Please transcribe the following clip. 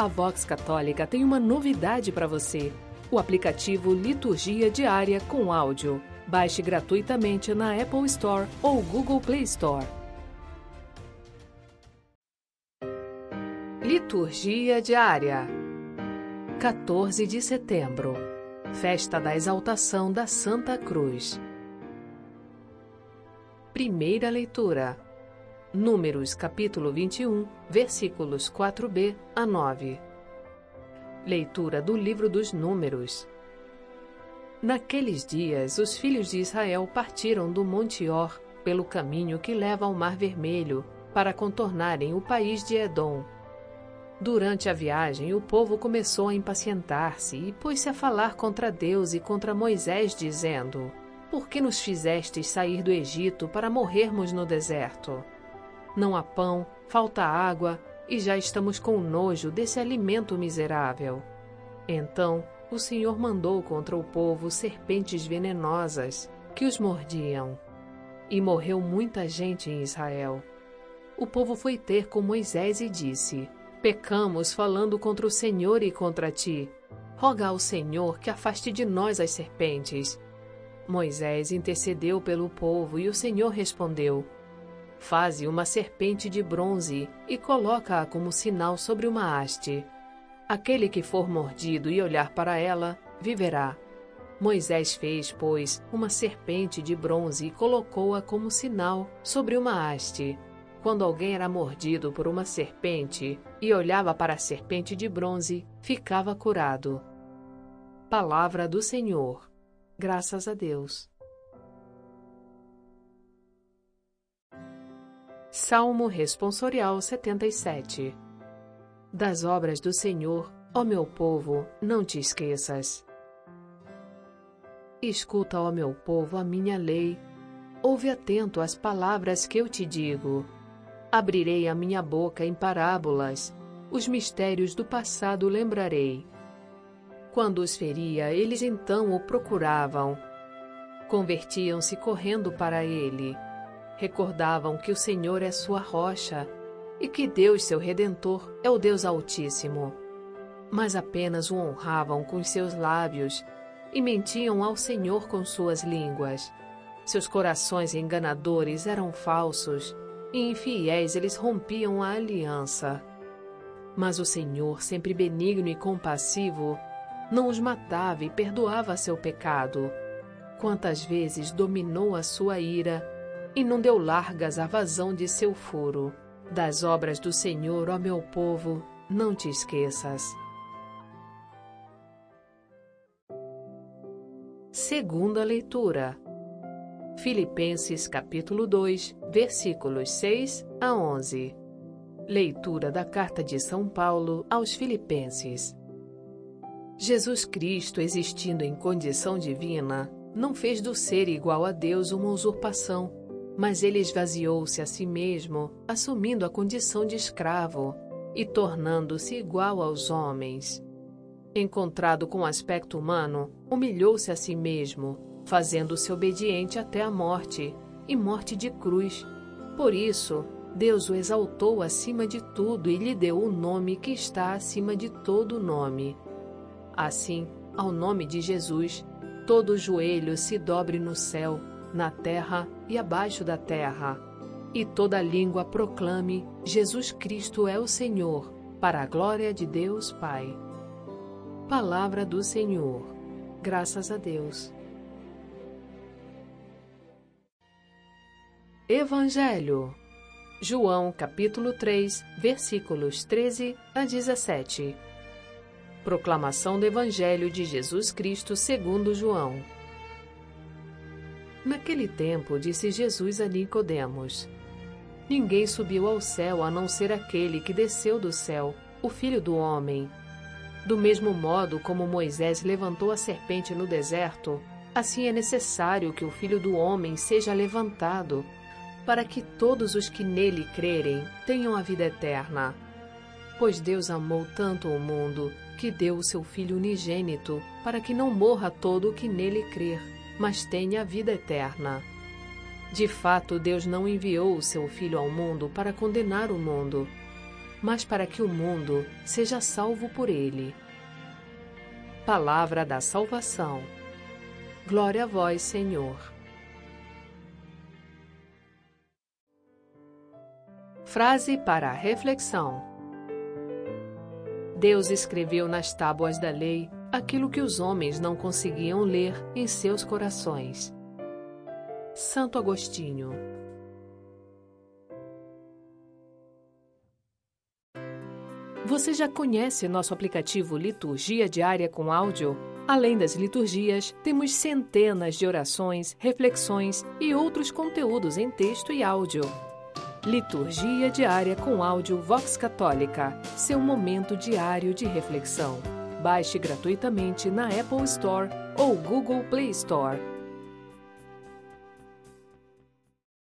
A Vox Católica tem uma novidade para você: o aplicativo Liturgia Diária com áudio. Baixe gratuitamente na Apple Store ou Google Play Store. Liturgia Diária 14 de setembro Festa da Exaltação da Santa Cruz. Primeira leitura Números capítulo 21, versículos 4b a 9. Leitura do livro dos Números. Naqueles dias, os filhos de Israel partiram do Monte Or pelo caminho que leva ao Mar Vermelho para contornarem o país de Edom. Durante a viagem, o povo começou a impacientar-se e pôs-se a falar contra Deus e contra Moisés, dizendo: Por que nos fizestes sair do Egito para morrermos no deserto? Não há pão, falta água, e já estamos com nojo desse alimento miserável. Então o Senhor mandou contra o povo serpentes venenosas que os mordiam. E morreu muita gente em Israel. O povo foi ter com Moisés e disse: Pecamos falando contra o Senhor e contra ti. Roga ao Senhor que afaste de nós as serpentes. Moisés intercedeu pelo povo e o Senhor respondeu: Faze uma serpente de bronze e coloca-a como sinal sobre uma haste. Aquele que for mordido e olhar para ela, viverá. Moisés fez, pois, uma serpente de bronze e colocou-a como sinal sobre uma haste. Quando alguém era mordido por uma serpente e olhava para a serpente de bronze, ficava curado. Palavra do Senhor. Graças a Deus. Salmo Responsorial 77 Das obras do Senhor, ó meu povo, não te esqueças. Escuta, ó meu povo, a minha lei. Ouve atento às palavras que eu te digo. Abrirei a minha boca em parábolas. Os mistérios do passado lembrarei. Quando os feria, eles então o procuravam. Convertiam-se correndo para ele recordavam que o Senhor é sua rocha e que Deus, seu redentor, é o Deus Altíssimo. Mas apenas o honravam com seus lábios e mentiam ao Senhor com suas línguas. Seus corações enganadores eram falsos e infiéis eles rompiam a aliança. Mas o Senhor, sempre benigno e compassivo, não os matava e perdoava seu pecado. Quantas vezes dominou a sua ira e não deu largas à vazão de seu furo. Das obras do Senhor, ó meu povo, não te esqueças. Segunda leitura. Filipenses capítulo 2, versículos 6 a 11. Leitura da carta de São Paulo aos Filipenses. Jesus Cristo, existindo em condição divina, não fez do ser igual a Deus uma usurpação mas ele esvaziou-se a si mesmo, assumindo a condição de escravo e tornando-se igual aos homens. Encontrado com aspecto humano, humilhou-se a si mesmo, fazendo-se obediente até a morte e morte de cruz. Por isso, Deus o exaltou acima de tudo e lhe deu o nome que está acima de todo nome. Assim, ao nome de Jesus, todo joelho se dobre no céu na terra e abaixo da terra, e toda língua proclame: Jesus Cristo é o Senhor, para a glória de Deus Pai. Palavra do Senhor. Graças a Deus. Evangelho. João capítulo 3, versículos 13 a 17. Proclamação do Evangelho de Jesus Cristo segundo João. Naquele tempo, disse Jesus a Nicodemos: Ninguém subiu ao céu a não ser aquele que desceu do céu, o Filho do homem. Do mesmo modo como Moisés levantou a serpente no deserto, assim é necessário que o Filho do homem seja levantado, para que todos os que nele crerem tenham a vida eterna. Pois Deus amou tanto o mundo que deu o seu Filho unigênito, para que não morra todo o que nele crer mas tenha a vida eterna. De fato, Deus não enviou o seu Filho ao mundo para condenar o mundo, mas para que o mundo seja salvo por ele. Palavra da salvação. Glória a vós, Senhor. Frase para reflexão: Deus escreveu nas tábuas da lei aquilo que os homens não conseguiam ler em seus corações. Santo Agostinho Você já conhece nosso aplicativo Liturgia Diária com Áudio? Além das liturgias, temos centenas de orações, reflexões e outros conteúdos em texto e áudio. Liturgia Diária com Áudio Vox Católica seu momento diário de reflexão. Baixe gratuitamente na Apple Store ou Google Play Store.